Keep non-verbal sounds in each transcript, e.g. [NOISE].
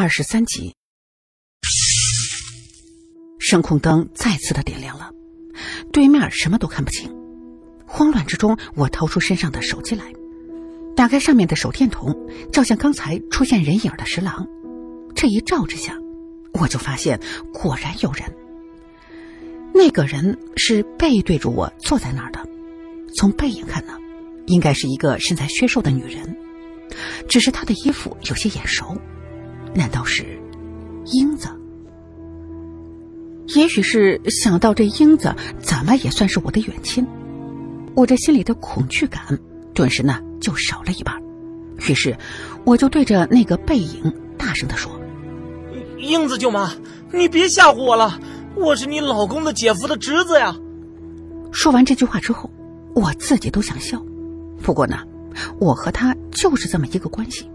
二十三集，声控灯再次的点亮了，对面什么都看不清。慌乱之中，我掏出身上的手机来，打开上面的手电筒，照向刚才出现人影的石廊。这一照之下，我就发现果然有人。那个人是背对着我坐在那儿的，从背影看呢，应该是一个身材削瘦的女人，只是她的衣服有些眼熟。难道是英子？也许是想到这英子怎么也算是我的远亲，我这心里的恐惧感顿时呢就少了一半。于是我就对着那个背影大声的说：“英子舅妈，你别吓唬我了，我是你老公的姐夫的侄子呀！”说完这句话之后，我自己都想笑，不过呢，我和他就是这么一个关系。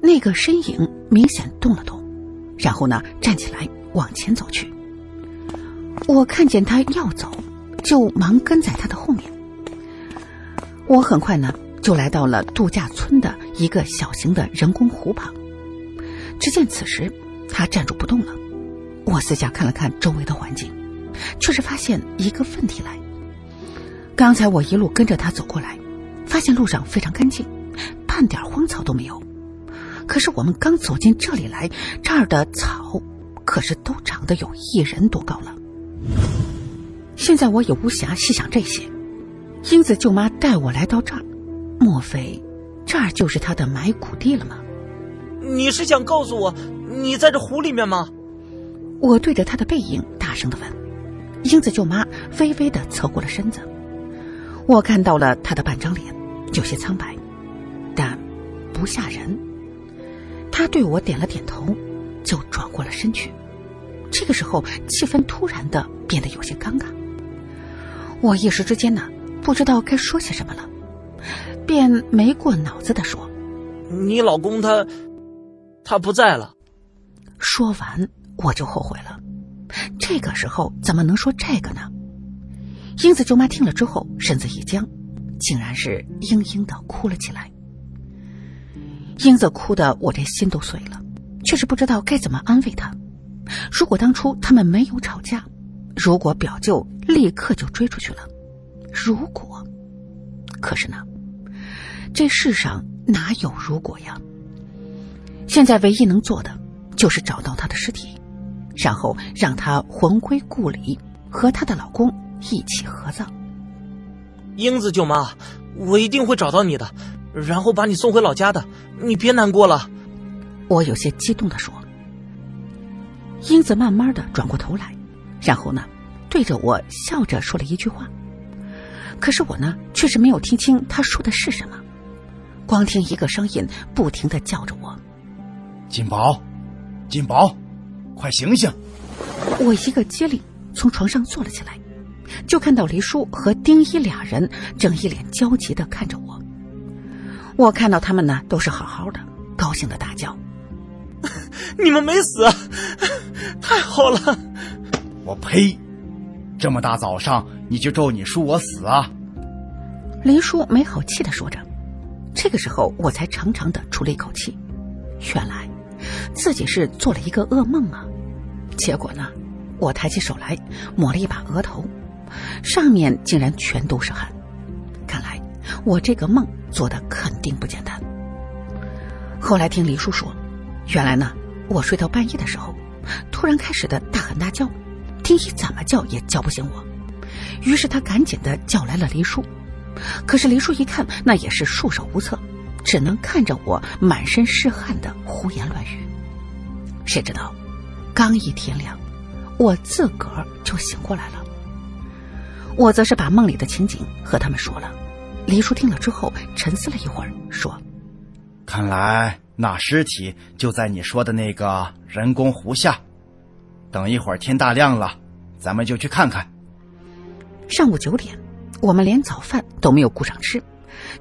那个身影明显动了动，然后呢，站起来往前走去。我看见他要走，就忙跟在他的后面。我很快呢，就来到了度假村的一个小型的人工湖旁。只见此时他站住不动了。我四下看了看周围的环境，却是发现一个问题来。刚才我一路跟着他走过来，发现路上非常干净，半点荒草都没有。可是我们刚走进这里来，这儿的草可是都长得有一人多高了。现在我也无暇细想这些。英子舅妈带我来到这儿，莫非这儿就是她的埋骨地了吗？你是想告诉我你在这湖里面吗？我对着她的背影大声的问。英子舅妈微微的侧过了身子，我看到了她的半张脸，有些苍白，但不吓人。他对我点了点头，就转过了身去。这个时候，气氛突然的变得有些尴尬。我一时之间呢，不知道该说些什么了，便没过脑子的说：“你老公他，他不在了。”说完，我就后悔了。这个时候怎么能说这个呢？英子舅妈听了之后，身子一僵，竟然是嘤嘤的哭了起来。英子哭的我这心都碎了，却是不知道该怎么安慰她。如果当初他们没有吵架，如果表舅立刻就追出去了，如果，可是呢，这世上哪有如果呀？现在唯一能做的就是找到他的尸体，然后让他魂归故里，和她的老公一起合葬。英子舅妈，我一定会找到你的。然后把你送回老家的，你别难过了。我有些激动的说。英子慢慢的转过头来，然后呢，对着我笑着说了一句话。可是我呢，却是没有听清他说的是什么，光听一个声音不停的叫着我：“金宝，金宝，快醒醒！”我一个机灵，从床上坐了起来，就看到黎叔和丁一俩人正一脸焦急的看着我。我看到他们呢，都是好好的，高兴的大叫：“ [LAUGHS] 你们没死，[LAUGHS] 太好了！”我呸！这么大早上你就咒你叔我死啊？林叔没好气的说着。这个时候我才长长的出了一口气，原来自己是做了一个噩梦啊！结果呢，我抬起手来抹了一把额头，上面竟然全都是汗。看来我这个梦。做的肯定不简单。后来听黎叔说，原来呢，我睡到半夜的时候，突然开始的大喊大叫，丁一怎么叫也叫不醒我，于是他赶紧的叫来了黎叔。可是黎叔一看，那也是束手无策，只能看着我满身是汗的胡言乱语。谁知道，刚一天亮，我自个儿就醒过来了。我则是把梦里的情景和他们说了。黎叔听了之后，沉思了一会儿，说：“看来那尸体就在你说的那个人工湖下。等一会儿天大亮了，咱们就去看看。”上午九点，我们连早饭都没有顾上吃，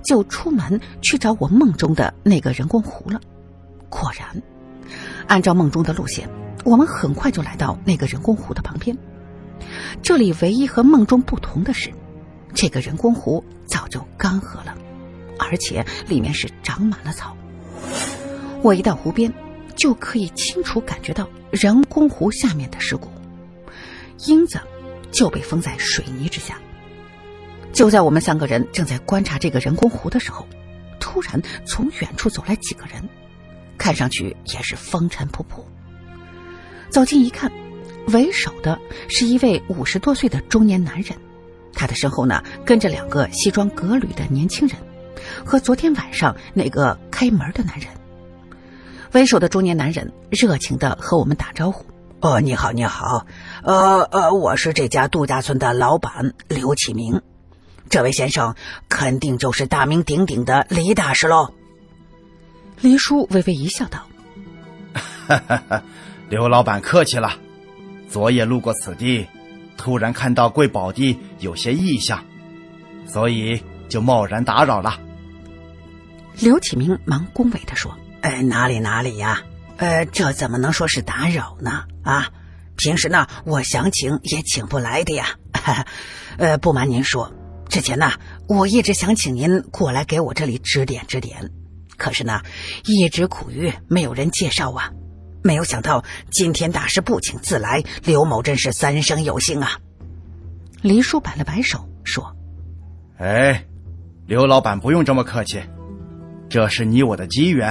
就出门去找我梦中的那个人工湖了。果然，按照梦中的路线，我们很快就来到那个人工湖的旁边。这里唯一和梦中不同的是。这个人工湖早就干涸了，而且里面是长满了草。我一到湖边，就可以清楚感觉到人工湖下面的尸骨。英子就被封在水泥之下。就在我们三个人正在观察这个人工湖的时候，突然从远处走来几个人，看上去也是风尘仆仆。走近一看，为首的是一位五十多岁的中年男人，他的身后呢跟着两个西装革履的年轻人。和昨天晚上那个开门的男人，为首的中年男人热情的和我们打招呼：“哦，你好，你好，呃呃，我是这家度假村的老板刘启明，这位先生肯定就是大名鼎鼎的李大师喽。”黎叔微微一笑道：“哈哈哈，刘老板客气了，昨夜路过此地，突然看到贵宝地有些异象，所以就贸然打扰了。”刘启明忙恭维的说：“哎，哪里哪里呀，呃，这怎么能说是打扰呢？啊，平时呢，我想请也请不来的呀。[LAUGHS] 呃，不瞒您说，之前呢，我一直想请您过来给我这里指点指点，可是呢，一直苦于没有人介绍啊。没有想到今天大师不请自来，刘某真是三生有幸啊。”黎叔摆了摆手说：“哎，刘老板不用这么客气。”这是你我的机缘，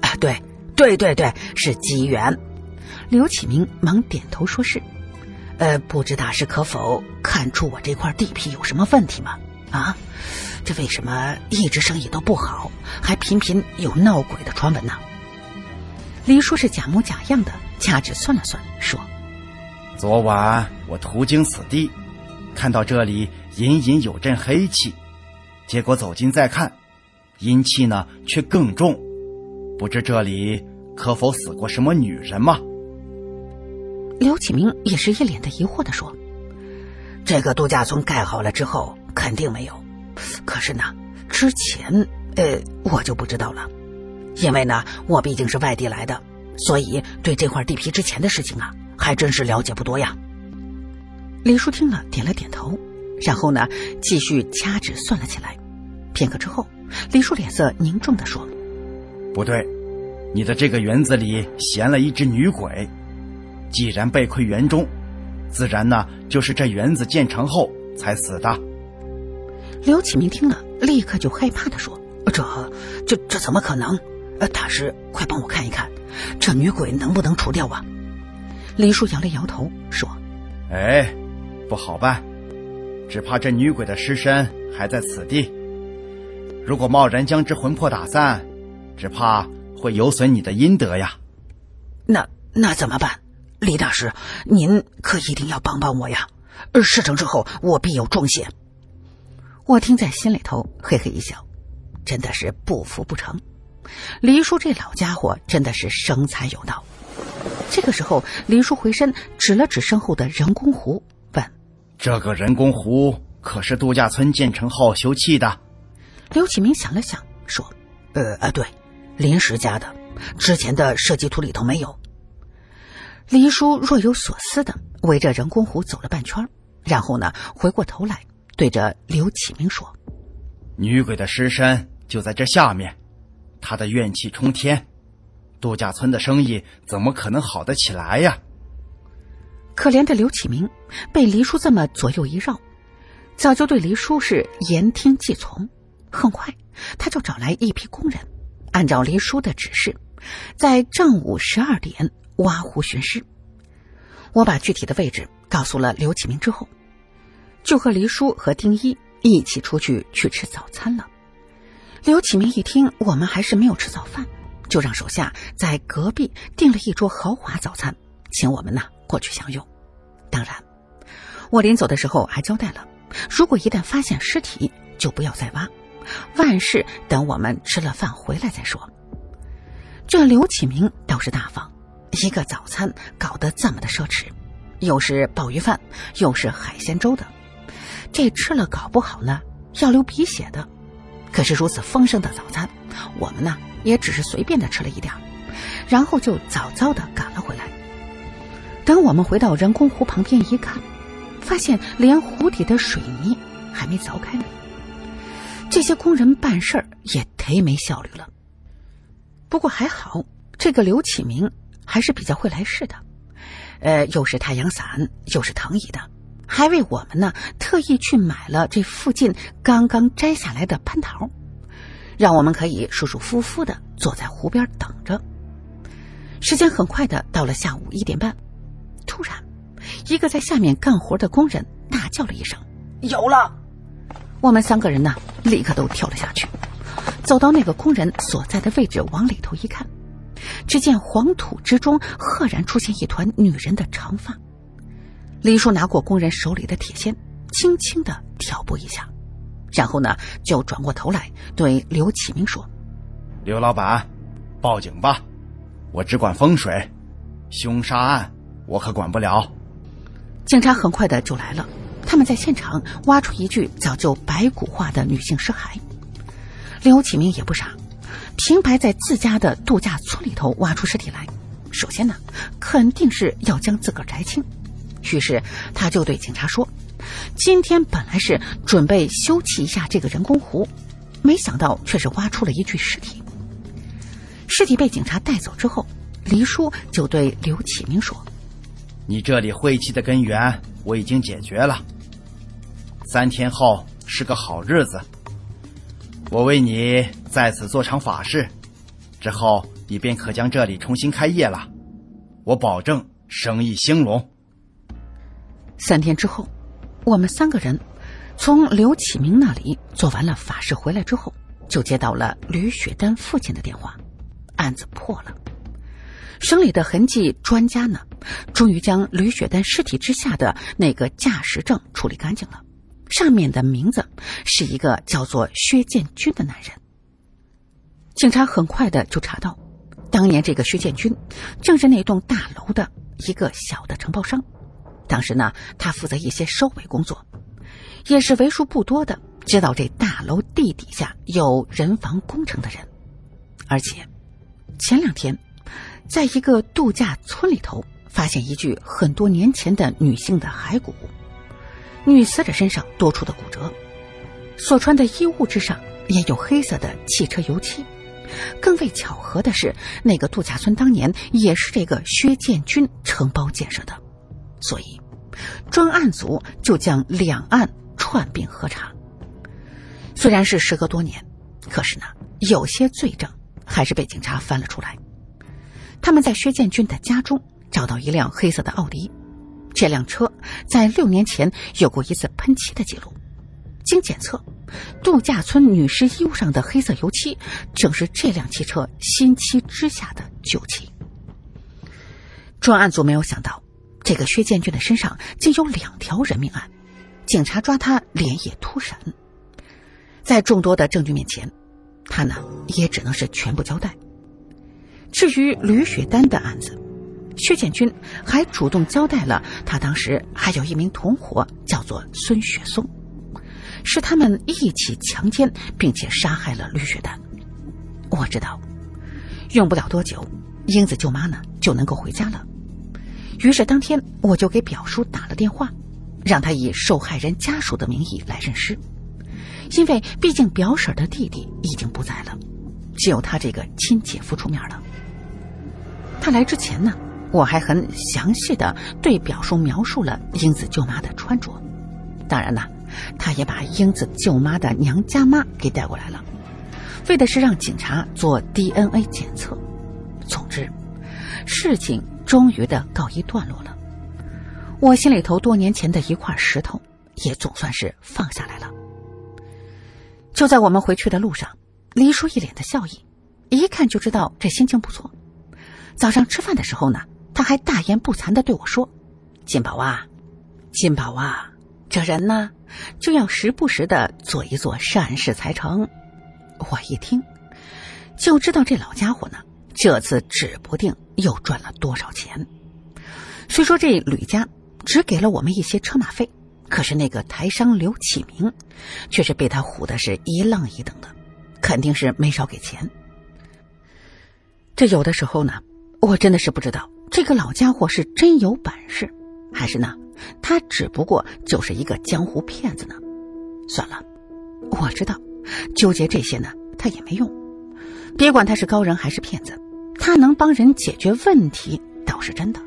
啊，对，对对对，是机缘。刘启明忙点头说是。呃，不知大师可否看出我这块地皮有什么问题吗？啊，这为什么一直生意都不好，还频频有闹鬼的传闻呢？黎叔是假模假样的掐指算了算，说：“昨晚我途经此地，看到这里隐隐有阵黑气，结果走近再看。”阴气呢，却更重，不知这里可否死过什么女人吗？刘启明也是一脸的疑惑的说：“这个度假村盖好了之后，肯定没有。可是呢，之前，呃，我就不知道了，因为呢，我毕竟是外地来的，所以对这块地皮之前的事情啊，还真是了解不多呀。”李叔听了点了点头，然后呢，继续掐指算了起来。片刻之后。李叔脸色凝重的说：“不对，你的这个园子里闲了一只女鬼，既然被困园中，自然呢就是这园子建成后才死的。”刘启明听了，立刻就害怕的说：“这、这、这怎么可能？呃，大师，快帮我看一看，这女鬼能不能除掉啊？”李叔摇了摇头说：“哎，不好办，只怕这女鬼的尸身还在此地。”如果贸然将之魂魄打散，只怕会有损你的阴德呀。那那怎么办？李大师，您可一定要帮帮我呀！事成之后，我必有重谢。我听在心里头，嘿嘿一笑，真的是不服不成。黎叔这老家伙真的是生财有道。这个时候，黎叔回身指了指身后的人工湖，问：“这个人工湖可是度假村建成后修葺的？”刘启明想了想，说：“呃啊，对，临时加的，之前的设计图里头没有。”黎叔若有所思的围着人工湖走了半圈，然后呢，回过头来对着刘启明说：“女鬼的尸身就在这下面，他的怨气冲天，度假村的生意怎么可能好得起来呀？”可怜的刘启明被黎叔这么左右一绕，早就对黎叔是言听计从。很快，他就找来一批工人，按照黎叔的指示，在正午十二点挖湖寻尸。我把具体的位置告诉了刘启明之后，就和黎叔和丁一一起出去去吃早餐了。刘启明一听我们还是没有吃早饭，就让手下在隔壁订了一桌豪华早餐，请我们呢过去享用。当然，我临走的时候还交代了，如果一旦发现尸体，就不要再挖。万事等我们吃了饭回来再说。这刘启明倒是大方，一个早餐搞得这么的奢侈，又是鲍鱼饭，又是海鲜粥的，这吃了搞不好呢要流鼻血的。可是如此丰盛的早餐，我们呢也只是随便的吃了一点，然后就早早的赶了回来。等我们回到人工湖旁边一看，发现连湖底的水泥还没凿开呢。这些工人办事儿也忒没效率了。不过还好，这个刘启明还是比较会来事的，呃，又是太阳伞，又是藤椅的，还为我们呢特意去买了这附近刚刚摘下来的蟠桃，让我们可以舒舒服服的坐在湖边等着。时间很快的到了下午一点半，突然，一个在下面干活的工人大叫了一声：“有了！”我们三个人呢，立刻都跳了下去，走到那个工人所在的位置，往里头一看，只见黄土之中赫然出现一团女人的长发。李叔拿过工人手里的铁锨，轻轻的挑拨一下，然后呢，就转过头来对刘启明说：“刘老板，报警吧。”我只管风水，凶杀案我可管不了。警察很快的就来了，他们在现场挖出一具早就白骨化的女性尸骸。刘启明也不傻，平白在自家的度假村里头挖出尸体来，首先呢，肯定是要将自个儿摘清。于是他就对警察说：“今天本来是准备休憩一下这个人工湖，没想到却是挖出了一具尸体。”尸体被警察带走之后，黎叔就对刘启明说：“你这里晦气的根源我已经解决了。三天后是个好日子，我为你在此做场法事，之后你便可将这里重新开业了。我保证生意兴隆。”三天之后，我们三个人从刘启明那里做完了法事回来之后，就接到了吕雪丹父亲的电话。案子破了，省里的痕迹专家呢，终于将吕雪丹尸体之下的那个驾驶证处理干净了，上面的名字是一个叫做薛建军的男人。警察很快的就查到，当年这个薛建军正是那栋大楼的一个小的承包商，当时呢，他负责一些收尾工作，也是为数不多的知道这大楼地底下有人防工程的人，而且。前两天，在一个度假村里头，发现一具很多年前的女性的骸骨，女死者身上多处的骨折，所穿的衣物之上也有黑色的汽车油漆。更为巧合的是，那个度假村当年也是这个薛建军承包建设的，所以专案组就将两案串并核查。虽然是时隔多年，可是呢，有些罪证。还是被警察翻了出来。他们在薛建军的家中找到一辆黑色的奥迪，这辆车在六年前有过一次喷漆的记录。经检测，度假村女尸衣物上的黑色油漆正是这辆汽车新漆之下的旧漆。专案组没有想到，这个薛建军的身上竟有两条人命案，警察抓他连夜突审，在众多的证据面前。他呢，也只能是全部交代。至于吕雪丹的案子，薛建军还主动交代了，他当时还有一名同伙，叫做孙雪松，是他们一起强奸并且杀害了吕雪丹。我知道，用不了多久，英子舅妈呢就能够回家了。于是当天我就给表叔打了电话，让他以受害人家属的名义来认尸。因为毕竟表婶的弟弟已经不在了，只有他这个亲姐夫出面了。他来之前呢，我还很详细的对表叔描述了英子舅妈的穿着，当然呢，他也把英子舅妈的娘家妈给带过来了，为的是让警察做 DNA 检测。总之，事情终于的告一段落了，我心里头多年前的一块石头也总算是放下来了。就在我们回去的路上，黎叔一脸的笑意，一看就知道这心情不错。早上吃饭的时候呢，他还大言不惭的对我说：“金宝啊，金宝啊，这人呢就要时不时的做一做善事才成。”我一听，就知道这老家伙呢，这次指不定又赚了多少钱。虽说这吕家只给了我们一些车马费。可是那个台商刘启明，却是被他唬的是一愣一瞪的，肯定是没少给钱。这有的时候呢，我真的是不知道这个老家伙是真有本事，还是呢，他只不过就是一个江湖骗子呢。算了，我知道，纠结这些呢，他也没用。别管他是高人还是骗子，他能帮人解决问题倒是真的，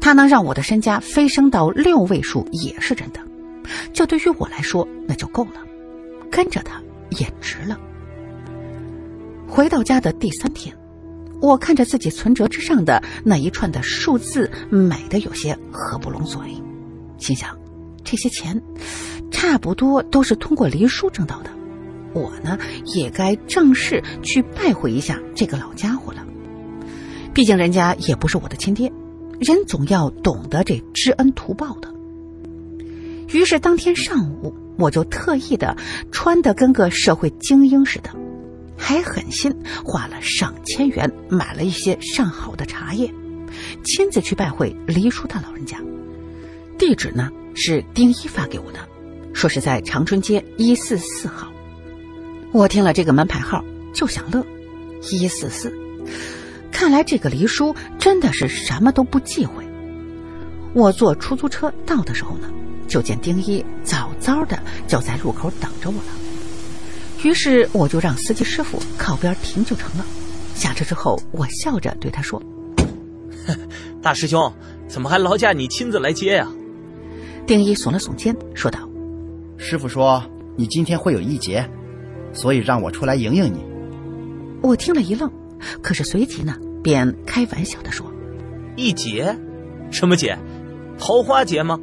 他能让我的身家飞升到六位数也是真的。这对于我来说那就够了，跟着他也值了。回到家的第三天，我看着自己存折之上的那一串的数字，美的有些合不拢嘴，心想：这些钱差不多都是通过黎叔挣到的。我呢，也该正式去拜会一下这个老家伙了。毕竟人家也不是我的亲爹，人总要懂得这知恩图报的。于是当天上午，我就特意的穿的跟个社会精英似的，还狠心花了上千元买了一些上好的茶叶，亲自去拜会黎叔他老人家。地址呢是丁一发给我的，说是在长春街一四四号。我听了这个门牌号就想乐，一四四，看来这个黎叔真的是什么都不忌讳。我坐出租车到的时候呢，就见丁一早早的就在路口等着我了。于是我就让司机师傅靠边停就成了。下车之后，我笑着对他说：“ [LAUGHS] 大师兄，怎么还劳驾你亲自来接呀？”丁一耸了耸肩，说道：“师傅说你今天会有一劫。”所以让我出来迎迎你。我听了一愣，可是随即呢，便开玩笑的说：“一劫？什么劫？桃花劫吗？”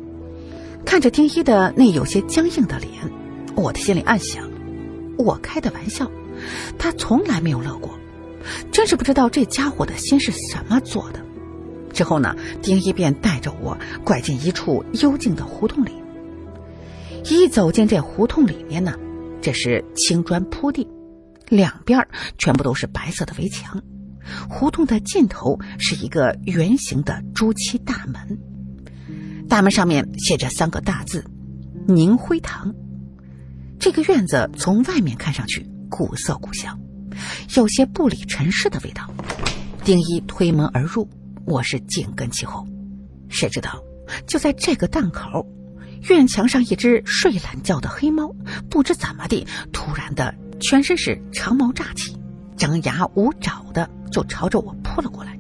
看着丁一的那有些僵硬的脸，我的心里暗想：我开的玩笑，他从来没有乐过，真是不知道这家伙的心是什么做的。之后呢，丁一便带着我拐进一处幽静的胡同里。一走进这胡同里面呢。这是青砖铺地，两边全部都是白色的围墙。胡同的尽头是一个圆形的朱漆大门，大门上面写着三个大字“宁辉堂”。这个院子从外面看上去古色古香，有些不理尘世的味道。丁一推门而入，我是紧跟其后。谁知道，就在这个档口。院墙上一只睡懒觉的黑猫，不知怎么的，突然的全身是长毛炸起，张牙舞爪的就朝着我扑了过来。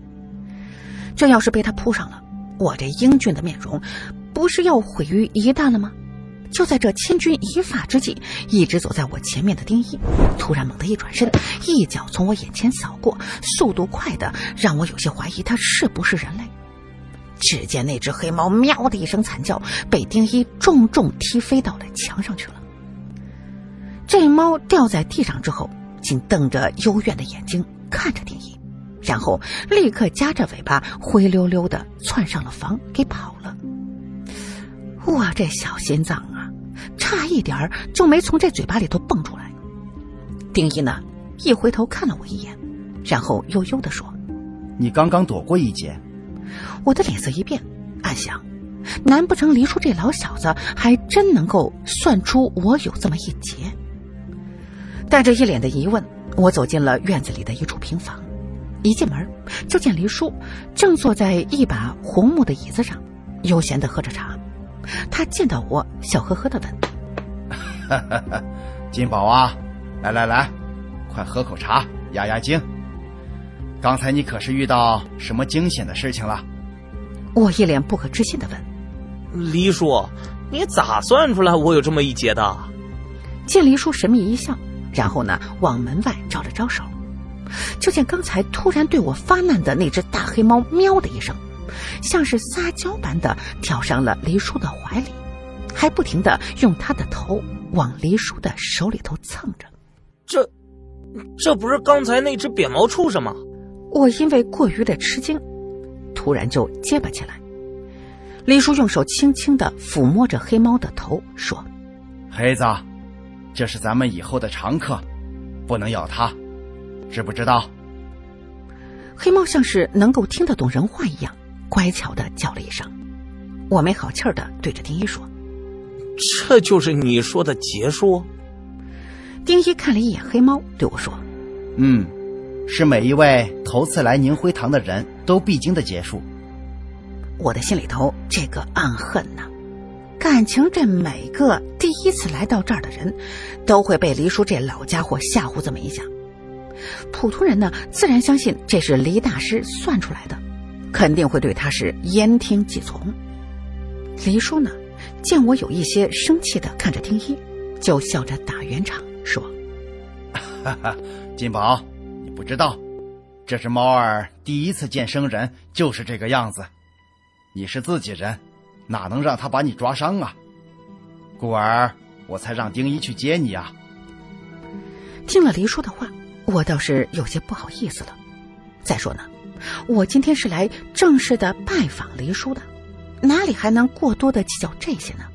这要是被它扑上了，我这英俊的面容，不是要毁于一旦了吗？就在这千钧一发之际，一直走在我前面的丁一，突然猛地一转身，一脚从我眼前扫过，速度快的让我有些怀疑他是不是人类。只见那只黑猫喵的一声惨叫，被丁一重重踢飞到了墙上去了。这猫掉在地上之后，竟瞪着幽怨的眼睛看着丁一，然后立刻夹着尾巴灰溜溜的窜上了房，给跑了。我这小心脏啊，差一点就没从这嘴巴里头蹦出来。丁一呢，一回头看了我一眼，然后悠悠的说：“你刚刚躲过一劫。”我的脸色一变，暗想：难不成黎叔这老小子还真能够算出我有这么一劫？带着一脸的疑问，我走进了院子里的一处平房。一进门，就见黎叔正坐在一把红木的椅子上，悠闲的喝着茶。他见到我，笑呵呵的问：“金宝啊，来来来，快喝口茶压压惊。”刚才你可是遇到什么惊险的事情了？我一脸不可置信的问：“黎叔，你咋算出来我有这么一劫的？”见黎叔神秘一笑，然后呢往门外招了招手，就见刚才突然对我发难的那只大黑猫喵的一声，像是撒娇般的跳上了黎叔的怀里，还不停的用他的头往黎叔的手里头蹭着。这，这不是刚才那只扁毛畜生吗？我因为过于的吃惊，突然就结巴起来。黎叔用手轻轻的抚摸着黑猫的头，说：“黑子，这是咱们以后的常客，不能要他，知不知道？”黑猫像是能够听得懂人话一样，乖巧的叫了一声。我没好气儿的对着丁一说：“这就是你说的结束？”丁一看了一眼黑猫，对我说：“嗯。”是每一位头次来宁辉堂的人都必经的结束。我的心里头这个暗恨呐，感情这每个第一次来到这儿的人，都会被黎叔这老家伙吓唬这么一下。普通人呢，自然相信这是黎大师算出来的，肯定会对他是言听计从。黎叔呢，见我有一些生气的看着丁一，就笑着打圆场说：“哈哈，金宝，你不知道，这是猫儿第一次见生人，就是这个样子。你是自己人，哪能让他把你抓伤啊？故而我才让丁一去接你啊。”听了黎叔的话，我倒是有些不好意思了。再说呢，我今天是来正式的拜访黎叔的，哪里还能过多的计较这些呢？